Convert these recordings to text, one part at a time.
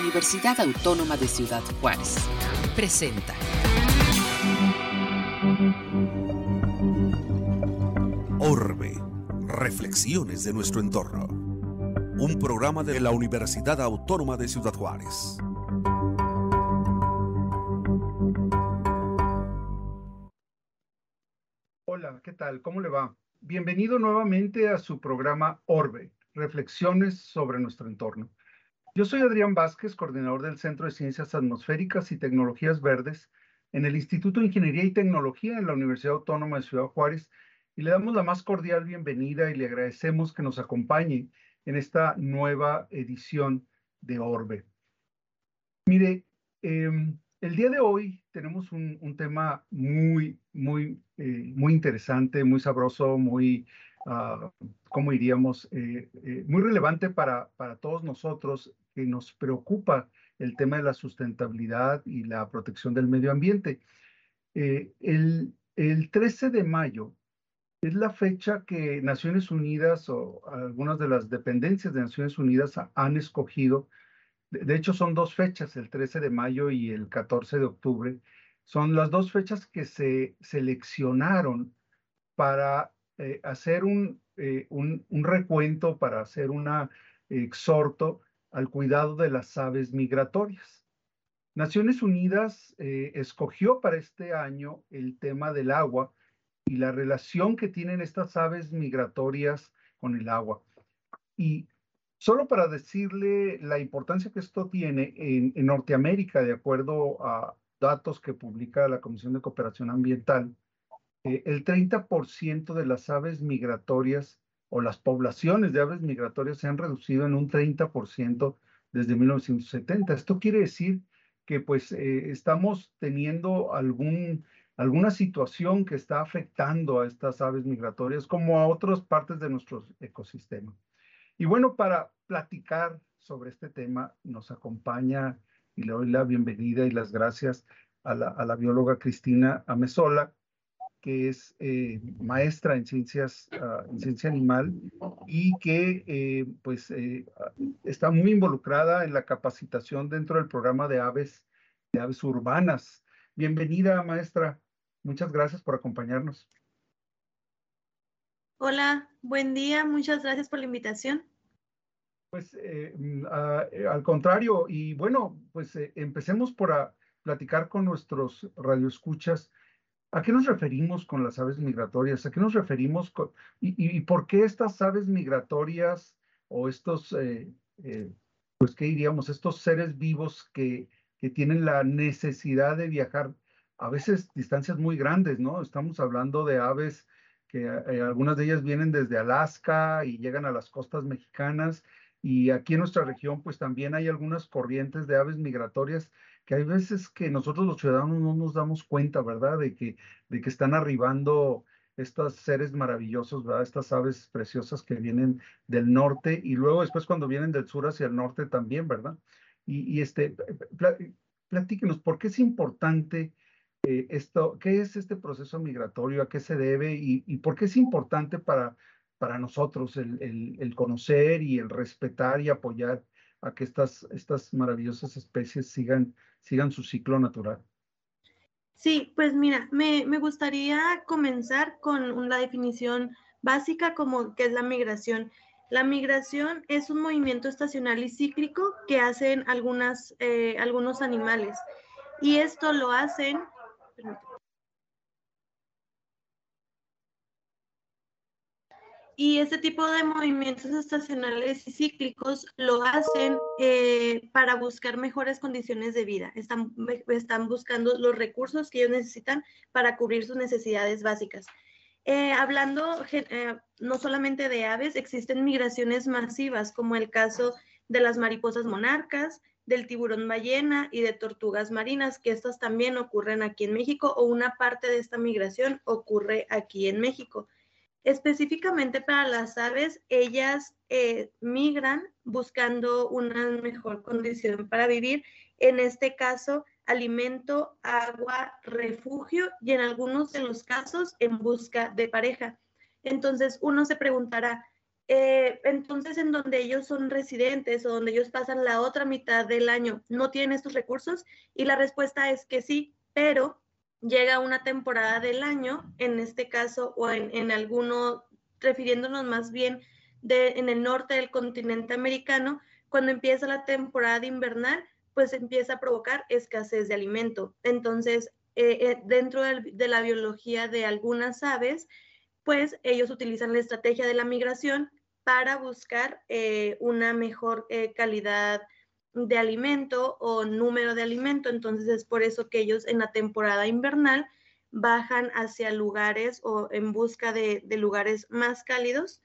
Universidad Autónoma de Ciudad Juárez. Presenta. Orbe. Reflexiones de nuestro entorno. Un programa de la Universidad Autónoma de Ciudad Juárez. Hola, ¿qué tal? ¿Cómo le va? Bienvenido nuevamente a su programa Orbe, Reflexiones sobre nuestro entorno. Yo soy Adrián Vázquez, coordinador del Centro de Ciencias Atmosféricas y Tecnologías Verdes en el Instituto de Ingeniería y Tecnología en la Universidad Autónoma de Ciudad Juárez y le damos la más cordial bienvenida y le agradecemos que nos acompañe en esta nueva edición de Orbe. Mire, em, el día de hoy tenemos un, tema muy, muy, eh, muy interesante, muy sabroso, muy, uh, ¿cómo diríamos? Eh, eh, muy relevante para, para todos nosotros que nos preocupa el tema de la sustentabilidad y la protección del medio ambiente. Eh, el, el 13 de mayo es la fecha que Naciones Unidas o algunas de las dependencias de Naciones Unidas han escogido. De hecho, son dos fechas, el 13 de mayo y el 14 de octubre. Son las dos fechas que se seleccionaron para eh, hacer un, eh, un, un, recuento, para hacer un exhorto al cuidado de las aves migratorias. Naciones Unidas eh, escogió para este año el tema del agua y la relación que tienen estas aves migratorias con el agua. Y solo para decirle la importancia que esto tiene en, Norteamérica, de acuerdo a datos que publica la Comisión de Cooperación Ambiental, eh, el 30% de las aves migratorias o las poblaciones de aves migratorias se han reducido en un 30% desde 1970. Esto quiere decir que pues eh, estamos teniendo algún, alguna situación que está afectando a estas aves migratorias como a otras partes de nuestro ecosistema. Y bueno, para platicar sobre este tema nos acompaña y le doy la bienvenida y las gracias a la, a la bióloga Cristina Amesola, que es eh, maestra en ciencias, uh, en ciencia animal y que eh, pues eh, está muy involucrada en la capacitación dentro del programa de aves, de aves urbanas. Bienvenida, maestra. Muchas gracias por acompañarnos. Hola, buen día. Muchas gracias por la invitación. Pues uh, al contrario, y bueno, pues empecemos por a platicar con nuestros radioescuchas ¿A qué nos referimos con las aves migratorias? ¿A qué nos referimos y, por qué estas aves migratorias o estos, eh, eh, pues, ¿qué diríamos? Estos seres vivos que, que tienen la necesidad de viajar a veces distancias muy grandes, ¿no? Estamos hablando de aves que eh, algunas de ellas vienen desde Alaska y llegan a las costas mexicanas y aquí en nuestra región pues también hay algunas corrientes de aves migratorias que hay veces que nosotros los ciudadanos no nos damos cuenta, ¿verdad? De que, de que están arribando estos seres maravillosos, ¿verdad? Estas aves preciosas que vienen del norte y luego después cuando vienen del sur hacia el norte también, ¿verdad? Y, este, platíquenos, ¿por qué es importante eh, esto? ¿Qué es este proceso migratorio? ¿A qué se debe? ¿Y, y por qué es importante para, para nosotros el, el conocer y el respetar y apoyar a que estas, estas maravillosas especies sigan, sigan su ciclo natural. Sí, pues mira, me, me gustaría comenzar con la definición básica como que es la migración. La migración es un movimiento estacional y cíclico que hacen algunas, eh, algunos animales y esto lo hacen, Y este tipo de movimientos estacionales y cíclicos lo hacen eh, para buscar mejores condiciones de vida. Están, están buscando los recursos que ellos necesitan para cubrir sus necesidades básicas. Eh, hablando eh, no solamente de aves, existen migraciones masivas, como el caso de las mariposas monarcas, del tiburón ballena y de tortugas marinas, que estas también ocurren aquí en México o una parte de esta migración ocurre aquí en México. Específicamente para las aves, ellas eh, migran buscando una mejor condición para vivir, en este caso, alimento, agua, refugio y en algunos de los casos en busca de pareja. Entonces uno se preguntará, eh, entonces, en donde ellos son residentes o donde ellos pasan la otra mitad del año, ¿no tienen estos recursos? Y la respuesta es que sí, pero llega una temporada del año, en este caso, o en, en alguno, refiriéndonos más bien de, en el norte del continente americano, cuando empieza la temporada invernal, pues empieza a provocar escasez de alimento. Entonces, eh, eh, dentro de la biología de algunas aves, pues ellos utilizan la estrategia de la migración para buscar eh, una mejor calidad de alimento o número de alimento. Entonces es por eso que ellos en la temporada invernal bajan hacia lugares o en busca de, lugares más cálidos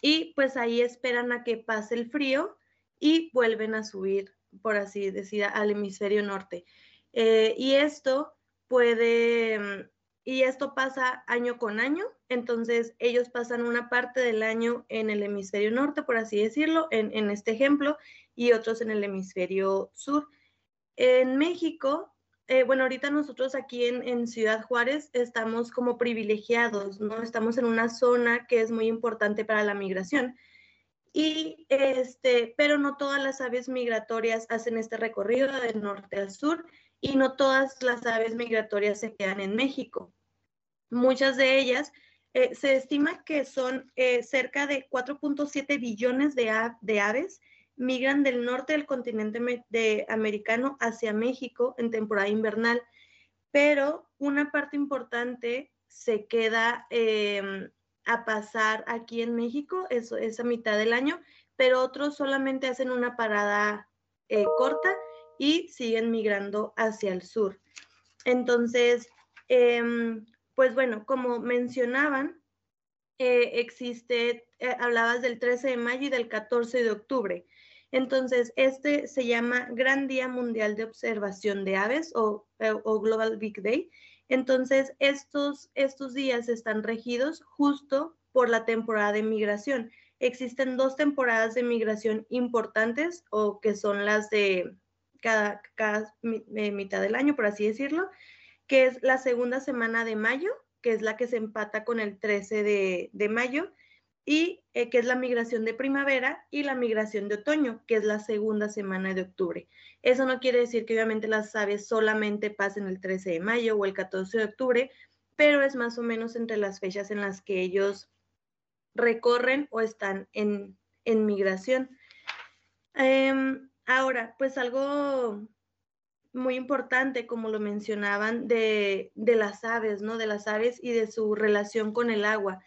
y pues ahí esperan a que pase el frío y vuelven a subir, por así decir, al hemisferio norte. Eh, y esto puede mm, y esto pasa año con año, entonces ellos pasan una parte del año en el hemisferio norte, por así decirlo, en, este ejemplo, y otros en el hemisferio sur. En México, eh, bueno, ahorita nosotros aquí en, Ciudad Juárez estamos como privilegiados, ¿no? Estamos en una zona que es muy importante para la migración. Y este, pero no todas las aves migratorias hacen este recorrido de norte a sur y no todas las aves migratorias se quedan en México. Muchas de ellas, eh, se estima que son eh, cerca de 4.7 billones de, aves migran del norte del continente de americano hacia México en temporada invernal, pero una parte importante se queda em, a pasar aquí en México, eso, esa mitad del año, pero otros solamente hacen una parada eh, corta y siguen migrando hacia el sur. Entonces, em, pues bueno, como mencionaban, eh, existe, eh, hablabas del 13 de mayo y del 14 de octubre. Entonces, este se llama Gran Día Mundial de Observación de Aves o, eh, Global Big Day. Entonces, estos, estos días están regidos justo por la temporada de migración. Existen dos temporadas de migración importantes o que son las de cada, cada mitad del año, por así decirlo, que es la segunda semana de mayo, que es la que se empata con el 13 de, mayo, y eh, que es la migración de primavera y la migración de otoño, que es la segunda semana de octubre. Eso no quiere decir que obviamente las aves solamente pasen el 13 de mayo o el 14 de octubre, pero es más o menos entre las fechas en las que ellos recorren o están en, migración. Em, ahora, pues algo muy importante, como lo mencionaban, de, las aves, ¿no? De las aves y de su relación con el agua.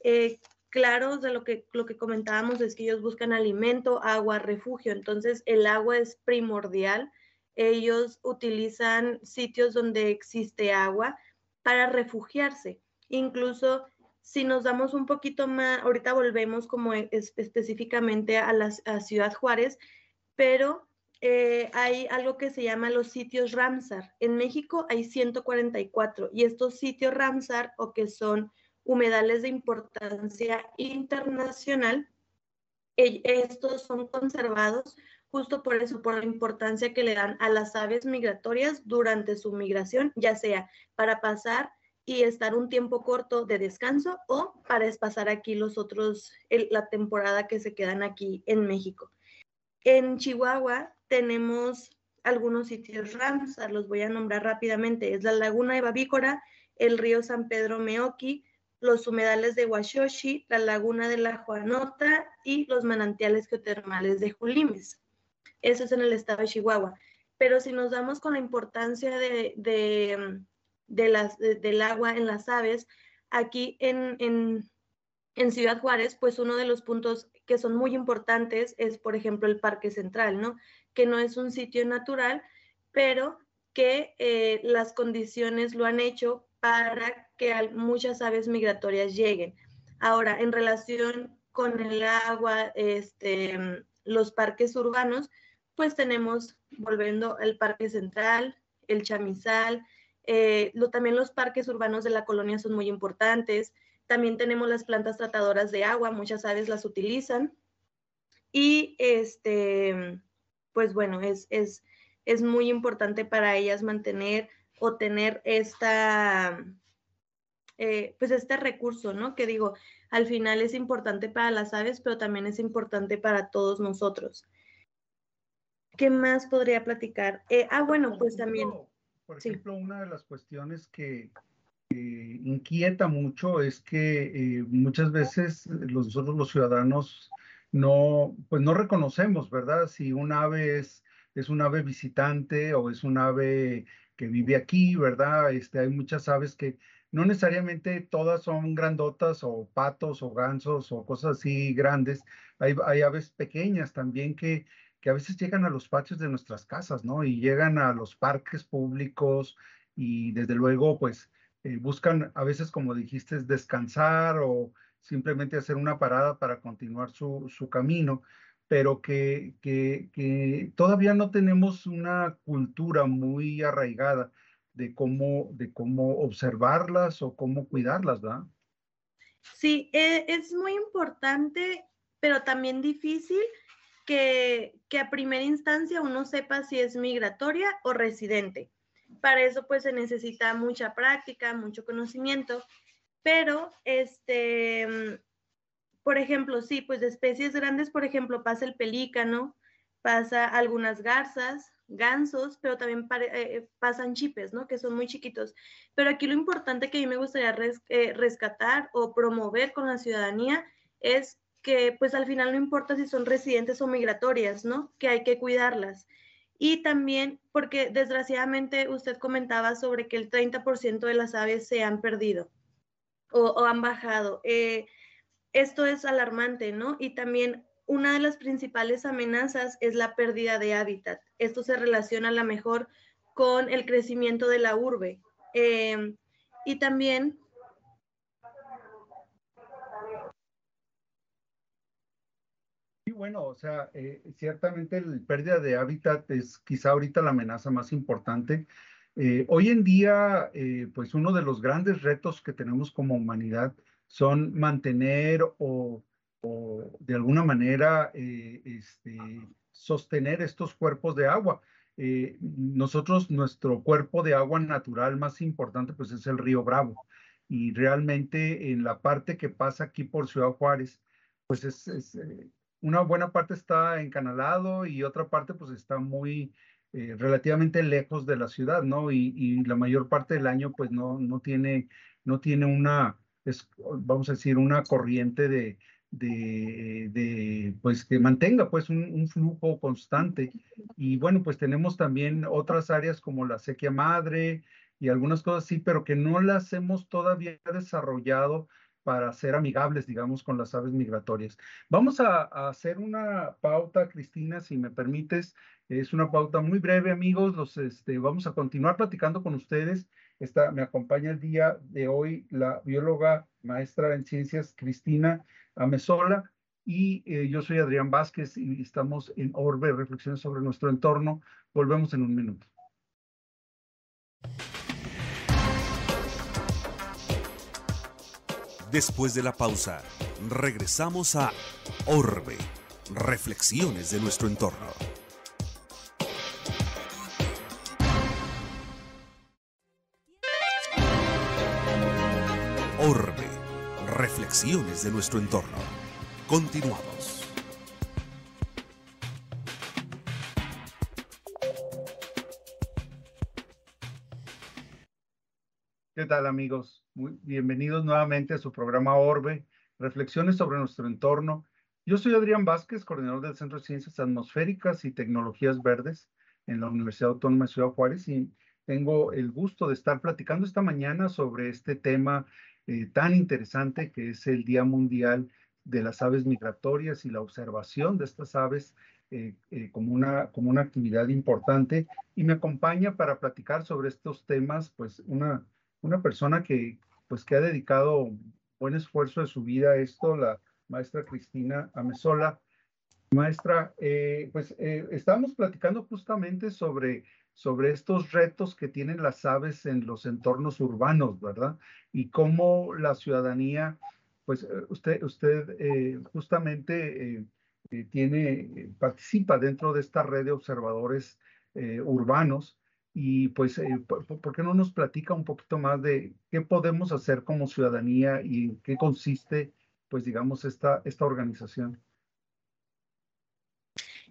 Eh, claro, de lo que, lo que comentábamos es que ellos buscan alimento, agua, refugio, entonces el agua es primordial. Ellos utilizan sitios donde existe agua para refugiarse. Incluso si nos damos un poquito más, ahorita volvemos como específicamente a la a Ciudad Juárez, pero eh, hay algo que se llama los sitios Ramsar. En México hay 144 y estos sitios Ramsar o que son humedales de importancia internacional, estos son conservados justo por eso, por la importancia que le dan a las aves migratorias durante su migración, ya sea para pasar y estar un tiempo corto de descanso o para pasar aquí los otros, la temporada que se quedan aquí en México. En Chihuahua tenemos algunos sitios Ramsar, los voy a nombrar rápidamente. Es la Laguna de Babícora, el río San Pedro Meoqui, los humedales de Huashoshi, la Laguna de la Juanota y los manantiales geotermales de Julimes. Eso es en el estado de Chihuahua. Pero si nos damos con la importancia de, del agua en las aves, aquí en, en Ciudad Juárez, pues uno de los puntos que son muy importantes es, por ejemplo, el Parque Central, ¿no? Que no es un sitio natural, pero que eh, las condiciones lo han hecho para que muchas aves migratorias lleguen. Ahora, en relación con el agua, este, los parques urbanos, pues tenemos, volviendo al Parque Central, el Chamizal, eh, también los parques urbanos de la colonia son muy importantes. También tenemos las plantas tratadoras de agua, muchas aves las utilizan. Y este, pues bueno, es, es, es muy importante para ellas mantener o tener esta, eh, pues este recurso, ¿no? Que digo, al final es importante para las aves, pero también es importante para todos nosotros. ¿Qué más podría platicar? Eh, ah, bueno, pues también. Por ejemplo, una de las cuestiones que, inquieta mucho es que eh, muchas veces nosotros los ciudadanos no, pues no reconocemos, ¿verdad? Si un ave es, es un ave visitante o es un ave que vive aquí, ¿verdad? Este, hay muchas aves que no necesariamente todas son grandotas o patos o gansos o cosas así grandes. Hay, hay aves pequeñas también que, que a veces llegan a los patios de nuestras casas, ¿no? Y llegan a los parques públicos y desde luego, pues, eh, buscan a veces, como dijiste, descansar o simplemente hacer una parada para continuar su, su camino pero que, que, todavía no tenemos una cultura muy arraigada de cómo, de cómo observarlas o cómo cuidarlas, ¿verdad? Sí, e, es muy importante, pero también difícil que, que a primera instancia uno sepa si es migratoria o residente. Para eso pues se necesita mucha práctica, mucho conocimiento, pero este, por ejemplo, sí, pues de especies grandes, por ejemplo, pasa el pelícano, pasa algunas garzas, gansos, pero también eh, pasan chipes, ¿no? Que son muy chiquitos. Pero aquí lo importante que a mí me gustaría eh, rescatar o promover con la ciudadanía es que pues al final no importa si son residentes o migratorias, ¿no? Que hay que cuidarlas. Y también porque desgraciadamente usted comentaba sobre que el 30% de las aves se han perdido o, han bajado. Eh, esto es alarmante, ¿no? Y también una de las principales amenazas es la pérdida de hábitat. Esto se relaciona a lo mejor con el crecimiento de la urbe. Em, y también... bueno, o sea, eh, ciertamente la pérdida de hábitat es quizá ahorita la amenaza más importante. Eh, hoy en día, eh, pues uno de los grandes retos que tenemos como humanidad son mantener o, de alguna manera eh, este, sostener estos cuerpos de agua. Eh, nosotros, nuestro cuerpo de agua natural más importante, pues es el río Bravo. Y realmente en la parte que pasa aquí por Ciudad Juárez, pues es, eh, una buena parte está encanalado y otra parte pues está muy relativamente lejos de la ciudad, ¿no? Y, la mayor parte del año pues no, no, tiene, no tiene una, es, vamos a decir, una corriente de, de, pues que mantenga pues un, flujo constante. Y bueno, pues tenemos también otras áreas como la sequía madre y algunas cosas así, pero que no las hemos todavía desarrollado para ser amigables, digamos, con las aves migratorias. Vamos a, hacer una pauta, Cristina, si me permites. Es una pauta muy breve, amigos. Los, este, vamos a continuar platicando con ustedes me acompaña el día de hoy la bióloga maestra en ciencias Cristina Amesola y eh, yo soy Adrián Vázquez y estamos en Orbe, reflexiones sobre nuestro entorno. Volvemos en un minuto. Después de la pausa, regresamos a Orbe, reflexiones de nuestro entorno. Orbe. Reflexiones de nuestro entorno. Continuamos. ¿Qué tal amigos? Bienvenidos nuevamente a su programa Orbe, Reflexiones sobre nuestro entorno. Yo soy Adrián Vázquez, coordinador del Centro de Ciencias Atmosféricas y Tecnologías Verdes en la Universidad Autónoma de Ciudad Juárez y tengo el gusto de estar platicando esta mañana sobre este tema eh, tan interesante que es el Día Mundial de las Aves Migratorias y la observación de estas aves eh, eh, como, una, como una actividad importante. Y me acompaña para platicar sobre estos temas, pues una, una persona que, pues, que ha dedicado buen esfuerzo de su vida a esto, la maestra Cristina Amesola. Maestra, pues estamos platicando justamente sobre sobre estos retos que tienen las aves en los entornos urbanos, ¿verdad? Y cómo la ciudadanía, pues eh, usted, usted eh, justamente eh, tiene, participa dentro de esta red de observadores urbanos y pues, ¿por, qué no nos platica un poquito más de qué podemos hacer como ciudadanía y en qué consiste pues digamos, esta, esta organización.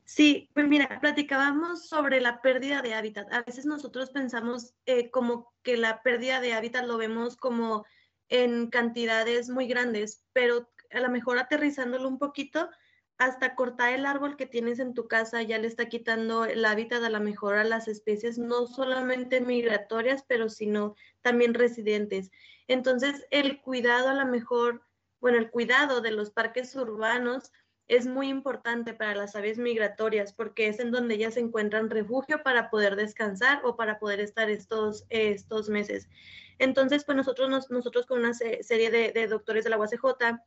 Sí, pues mira, platicábamos sobre la pérdida de hábitat. A veces nosotros pensamos eh, como que la pérdida de hábitat lo vemos como en cantidades muy grandes, pero a lo mejor aterrizándolo un poquito, hasta cortar el árbol que tienes en tu casa ya le está quitando el hábitat a lo mejor a las especies, no solamente migratorias, pero sino también residentes. Entonces, el cuidado a lo mejor, bueno, el cuidado de los parques urbanos es muy importante para las aves migratorias porque es en donde ellas encuentran refugio para poder descansar o para poder estar estos, estos meses. Entonces, pues nosotros, nosotros con una serie de, doctores de la UACJ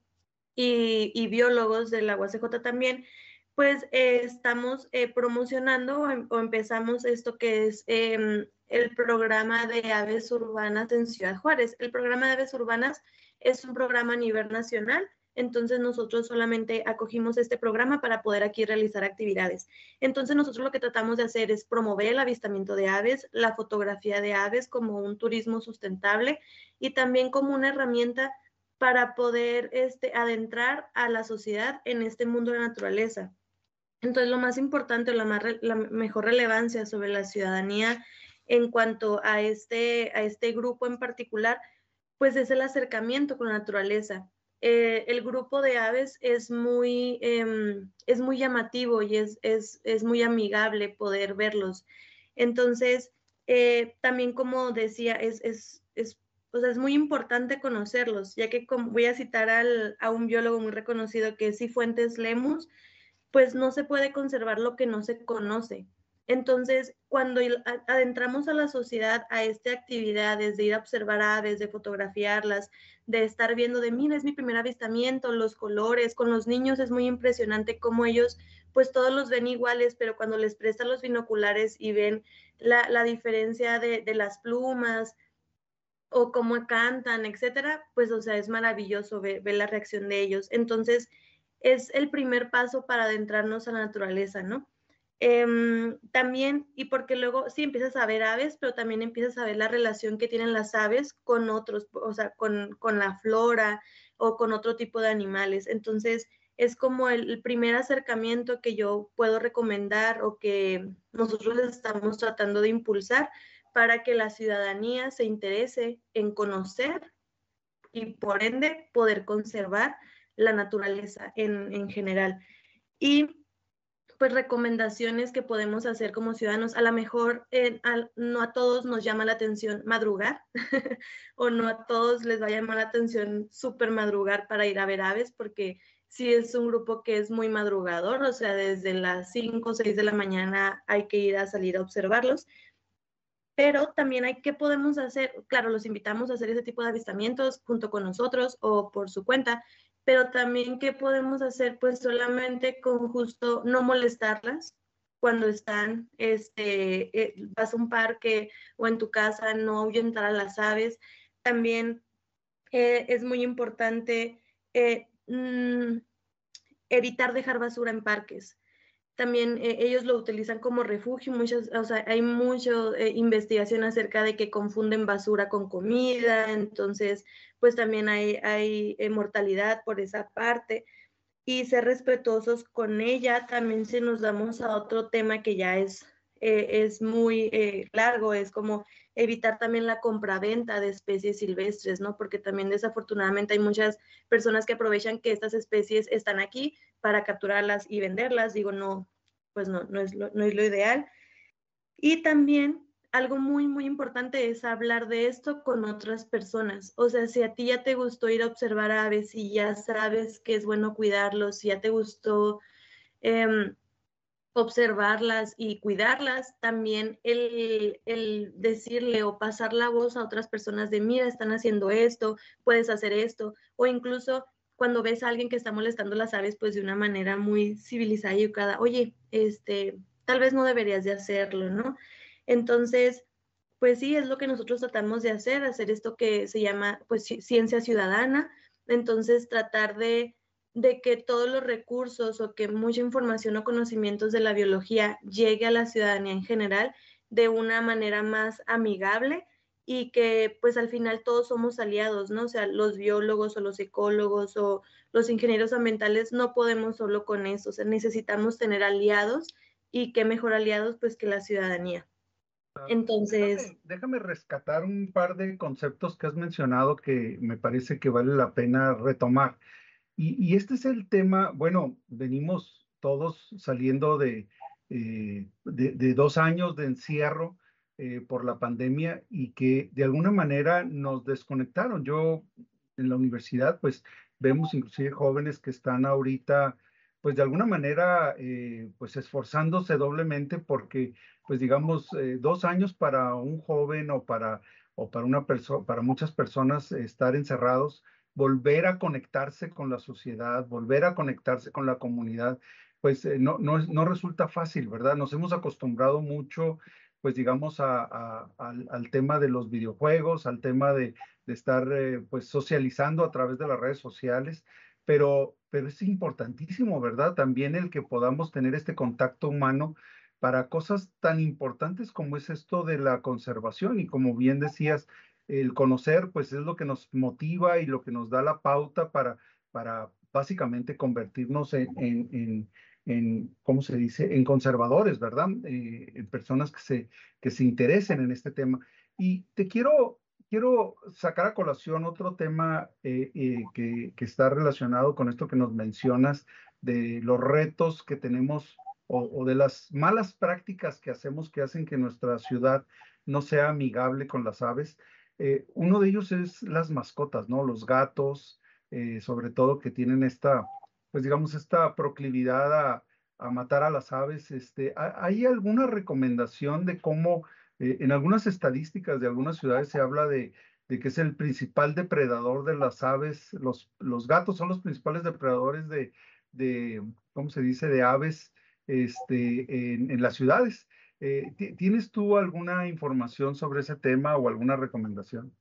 y, biólogos de la UACJ también, pues eh, estamos eh, promocionando em, o, empezamos esto que es em, el programa de aves urbanas en Ciudad Juárez. El programa de aves urbanas es un programa a nivel nacional entonces nosotros solamente acogimos este programa para poder aquí realizar actividades. Entonces nosotros lo que tratamos de hacer es promover el avistamiento de aves, la fotografía de aves como un turismo sustentable y también como una herramienta para poder este, adentrar a la sociedad en este mundo de naturaleza. Entonces, lo más importante o la, la mejor relevancia sobre la ciudadanía en cuanto a este, a este grupo en particular, pues es el acercamiento con la naturaleza. Eh, el grupo de aves es muy, em, es muy llamativo y es, es, es, muy amigable poder verlos. Entonces, eh, también como decía, es, es, es, es muy importante conocerlos, ya que como voy a citar al, a un biólogo muy reconocido que es Cifuentes Lemus, pues no se puede conservar lo que no se conoce. Entonces, cuando adentramos a la sociedad a esta actividad, de ir a observar aves, de fotografiarlas, de estar viendo de, mira, es mi primer avistamiento, los colores, con los niños es muy impresionante cómo ellos, pues todos los ven iguales, pero cuando les prestan los binoculares y ven la, diferencia de, las plumas o cómo cantan, etcétera, pues, o sea, es maravilloso ver la reacción de ellos. Entonces, es el primer paso para adentrarnos a la naturaleza, ¿no? Em, también, y porque luego sí empiezas a ver aves, pero también empiezas a ver la relación que tienen las aves con otros, o sea, con, con la flora o con otro tipo de animales. Entonces, es como el, primer acercamiento que yo puedo recomendar o que nosotros estamos tratando de impulsar para que la ciudadanía se interese en conocer y por ende poder conservar la naturaleza en, en general. Y pues recomendaciones que podemos hacer como ciudadanos. A lo mejor eh, no a todos nos llama la atención madrugar o no a todos les va a llamar la atención súper madrugar para ir a ver aves porque si es un grupo que es muy madrugador, o sea, desde las 5 o 6 de la mañana hay que ir a salir a observarlos. Pero también hay que podemos hacer, claro, los invitamos a hacer ese tipo de avistamientos junto con nosotros o por su cuenta, pero también qué podemos hacer, pues solamente con justo no molestarlas cuando están, este, eh, vas a un parque o en tu casa, no ahuyentar a las aves. También eh, es muy importante eh, mm, evitar dejar basura en parques también eh, ellos lo utilizan como refugio. Muchas, o sea, hay mucha eh, investigación acerca de que confunden basura con comida, entonces, pues también hay, hay eh, mortalidad por esa parte. Y ser respetuosos con ella, también si nos damos a otro tema que ya es, es muy largo, es como evitar también la compraventa de especies silvestres, ¿no? Porque también desafortunadamente hay muchas personas que aprovechan que estas especies están aquí para capturarlas y venderlas. Digo, no, pues no, no es lo, no es lo ideal. Y también algo muy, muy importante es hablar de esto con otras personas. O sea, si a ti ya te gustó ir a observar aves y ya sabes que es bueno cuidarlos, si ya te gustó em, observarlas y cuidarlas, también el, el, decirle o pasar la voz a otras personas de, mira, están haciendo esto, puedes hacer esto, o incluso cuando ves a alguien que está molestando las aves, pues de una manera muy civilizada y educada, oye, este, tal vez no deberías de hacerlo, ¿no? Entonces, pues sí, es lo que nosotros tratamos de hacer, hacer esto que se llama, pues, ciencia ciudadana, entonces tratar de de que todos los recursos o que mucha información o conocimientos de la biología llegue a la ciudadanía en general de una manera más amigable y que pues al final todos somos aliados, ¿no? O sea, los biólogos o los ecólogos o los ingenieros ambientales no podemos solo con eso, o sea, necesitamos tener aliados y qué mejor aliados pues que la ciudadanía. Entonces... Déjame, rescatar un par de conceptos que has mencionado que me parece que vale la pena retomar. Y, este es el tema, bueno, venimos todos saliendo de, eh, de dos años de encierro eh, por la pandemia y que de alguna manera nos desconectaron. Yo en la universidad, pues vemos inclusive jóvenes que están ahorita, pues de alguna manera, eh, pues esforzándose doblemente porque, pues digamos, eh, dos años para un joven o para, o para una persona, para muchas personas estar encerrados, volver a conectarse con la sociedad, volver a conectarse con la comunidad, pues no, no, no resulta fácil, ¿verdad? Nos hemos acostumbrado mucho pues digamos, al, tema de los videojuegos, al tema de, estar eh, pues socializando a través de las redes sociales, pero, pero es importantísimo, ¿verdad? También el que podamos tener este contacto humano para cosas tan importantes como es esto de la conservación y como bien decías, el conocer pues es lo que nos motiva y lo que nos da la pauta para, para básicamente convertirnos en en, ¿cómo se dice?, en conservadores, ¿verdad? Eh, en personas que se, que se interesen en este tema. Y te quiero, quiero sacar a colación otro tema eh, eh, que, que, está relacionado con esto que nos mencionas de los retos que tenemos o, de las malas prácticas que hacemos que hacen que nuestra ciudad no sea amigable con las aves. uno de ellos es las mascotas, ¿no? Los gatos, sobre todo que tienen esta pues digamos, esta proclividad a, matar a las aves, este, ¿hay alguna recomendación de cómo, eh, en algunas estadísticas de algunas ciudades se habla de, que es el principal depredador de las aves, los, gatos son los principales depredadores de, de ¿cómo se dice?, de aves este, en, las ciudades. Eh, ¿Tienes tú alguna información sobre ese tema o alguna recomendación?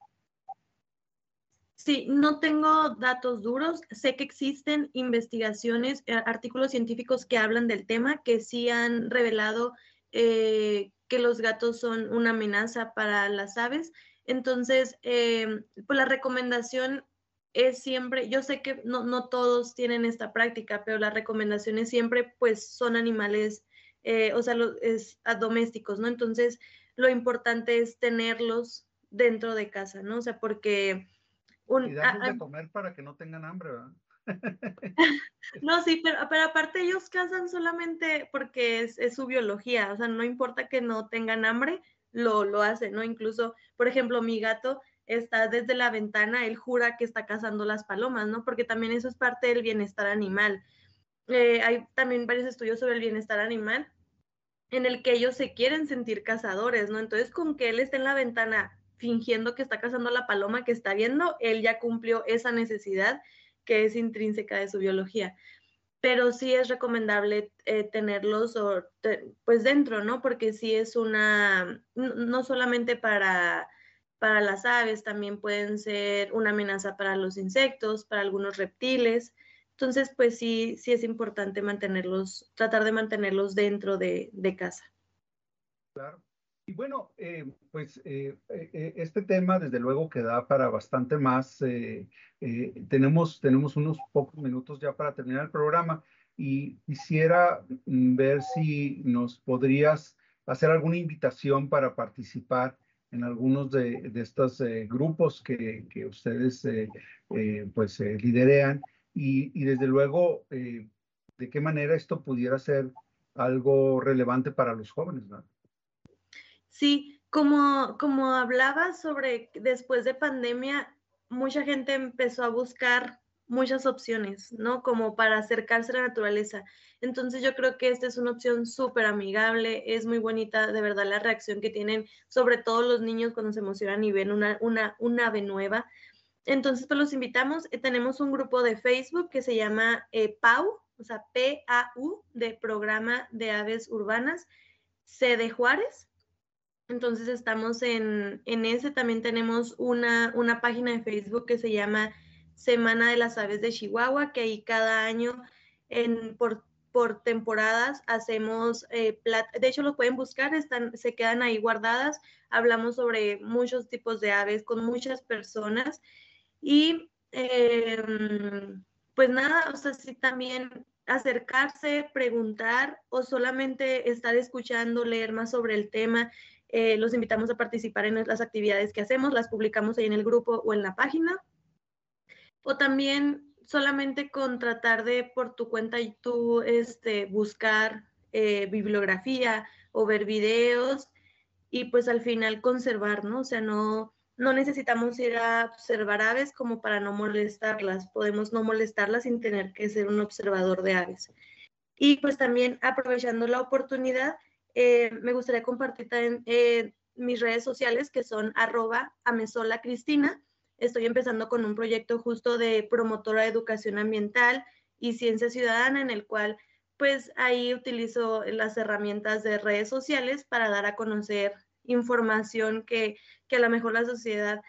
Sí, no tengo datos duros. Sé que existen investigaciones, eh, artículos científicos que hablan del tema, que sí han revelado eh, que los gatos son una amenaza para las aves. Entonces, em, pues la recomendación es siempre, yo sé que no, no, todos tienen esta práctica, pero la recomendación es siempre, pues son animales, eh, o sea, es, a domésticos, ¿no? Entonces, lo importante es tenerlos dentro de casa, ¿no? O sea, porque y darles de comer para que no tengan hambre, ¿verdad? no, sí, pero, pero aparte ellos cazan solamente porque es, es, su biología, o sea, no importa que no tengan hambre, lo, lo hacen, ¿no? Incluso, por ejemplo, mi gato está desde la ventana, él jura que está cazando las palomas, ¿no? Porque también eso es parte del bienestar animal. Eh, hay también varios estudios sobre el bienestar animal en el que ellos se quieren sentir cazadores, ¿no? Entonces, con que él esté en la ventana fingiendo que está cazando la paloma que está viendo, él ya cumplió esa necesidad que es intrínseca de su biología. Pero sí es recomendable eh, tenerlos pues dentro, ¿no? Porque sí es una, no solamente para, para las aves, también pueden ser una amenaza para los insectos, para algunos reptiles. Entonces, pues sí, sí es importante mantenerlos, tratar de mantenerlos dentro de, de casa. Claro. Y bueno, eh, pues eh, eh, este tema desde luego que da para bastante más. tenemos, tenemos unos pocos minutos ya para terminar el programa y quisiera mm, ver si nos podrías hacer alguna invitación para participar en algunos de, estos grupos que, ustedes pues liderean y, desde luego de qué manera esto pudiera ser algo relevante para los jóvenes. Sí, como, como hablaba sobre después de pandemia, mucha gente empezó a buscar muchas opciones, ¿no? Como para acercarse a la naturaleza. Entonces yo creo que esta es una opción súper amigable, es muy bonita de verdad la reacción que tienen, sobre todo los niños cuando se emocionan y ven una, una, ave nueva. Entonces pues los invitamos, eh, tenemos un grupo de Facebook que se llama eh, PAU, o sea, P-A-U, de Programa de Aves Urbanas, C de Juárez, entonces estamos en, en ese, también tenemos una, una página de Facebook que se llama Semana de las Aves de Chihuahua, que ahí cada año, en, por por temporadas hacemos, eh, de hecho lo pueden buscar, están, se quedan ahí guardadas, hablamos sobre muchos tipos de aves con muchas personas y em, pues nada, o sea, sí también acercarse, preguntar o solamente estar escuchando, leer más sobre el tema. Eh, los invitamos a participar en las actividades que hacemos, las publicamos ahí en el grupo o en la página. O también solamente con tratar de por tu cuenta y tú este, buscar eh, bibliografía o ver videos y pues al final conservar, ¿no? O sea, no, no necesitamos ir a observar aves como para no molestarlas, podemos no molestarlas sin tener que ser un observador de aves. Y pues también aprovechando la oportunidad, eh, me gustaría compartir también eh, mis redes sociales que son arroba amesola cristina. Estoy empezando con un proyecto justo de promotora de educación ambiental y ciencia ciudadana en el cual pues ahí utilizo las herramientas de redes sociales para dar a conocer información que, a lo mejor la sociedad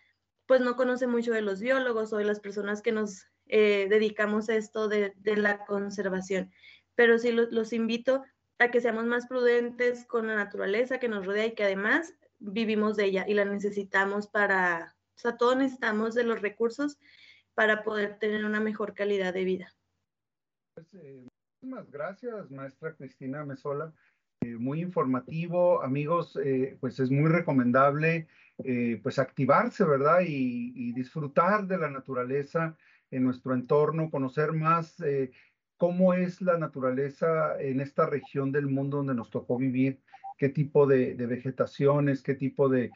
pues no conoce mucho de los biólogos o de las personas que nos eh, dedicamos a esto de, la conservación. Pero sí los invito a que seamos más prudentes con la naturaleza que nos rodea y que además vivimos de ella y la necesitamos para, o sea, todos necesitamos de los recursos para poder tener una mejor calidad de vida. Pues, eh, muchísimas gracias, maestra Cristina Mesola. Eh, muy informativo, amigos, eh, pues es muy recomendable pues activarse, ¿verdad? Y, disfrutar de la naturaleza en nuestro entorno, conocer más cómo es la naturaleza en esta región del mundo donde nos tocó vivir, qué tipo de, vegetaciones, qué tipo de,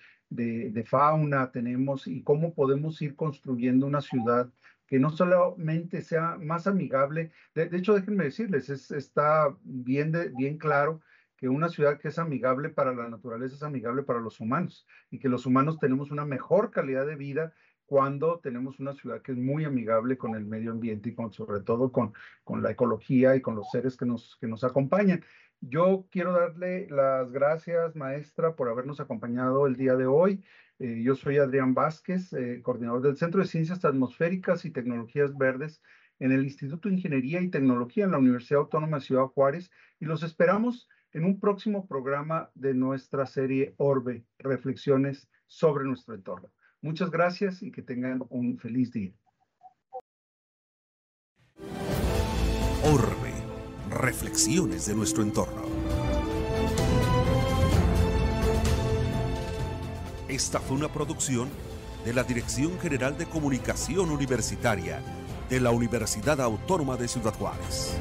fauna tenemos y cómo podemos ir construyendo una ciudad que no solamente sea más amigable, de, hecho déjenme decirles, está bien, bien claro que una ciudad que es amigable para la naturaleza es amigable para los humanos y que los humanos tenemos una mejor calidad de vida cuando tenemos una ciudad que es muy amigable con el medio ambiente y con, sobre todo con, con la ecología y con los seres que nos, que nos acompañan. Yo quiero darle las gracias, maestra, por habernos acompañado el día de hoy. Eh, yo soy Adrián Vázquez, eh, coordinador del Centro de Ciencias Atmosféricas y Tecnologías Verdes en el Instituto de Ingeniería y Tecnología en la Universidad Autónoma de Ciudad Juárez y los esperamos en un próximo programa de nuestra serie Orbe, Reflexiones sobre nuestro entorno. Muchas gracias y que tengan un feliz día. Orbe, Reflexiones de nuestro entorno. Esta fue una producción de la Dirección General de Comunicación Universitaria de la Universidad Autónoma de Ciudad Juárez.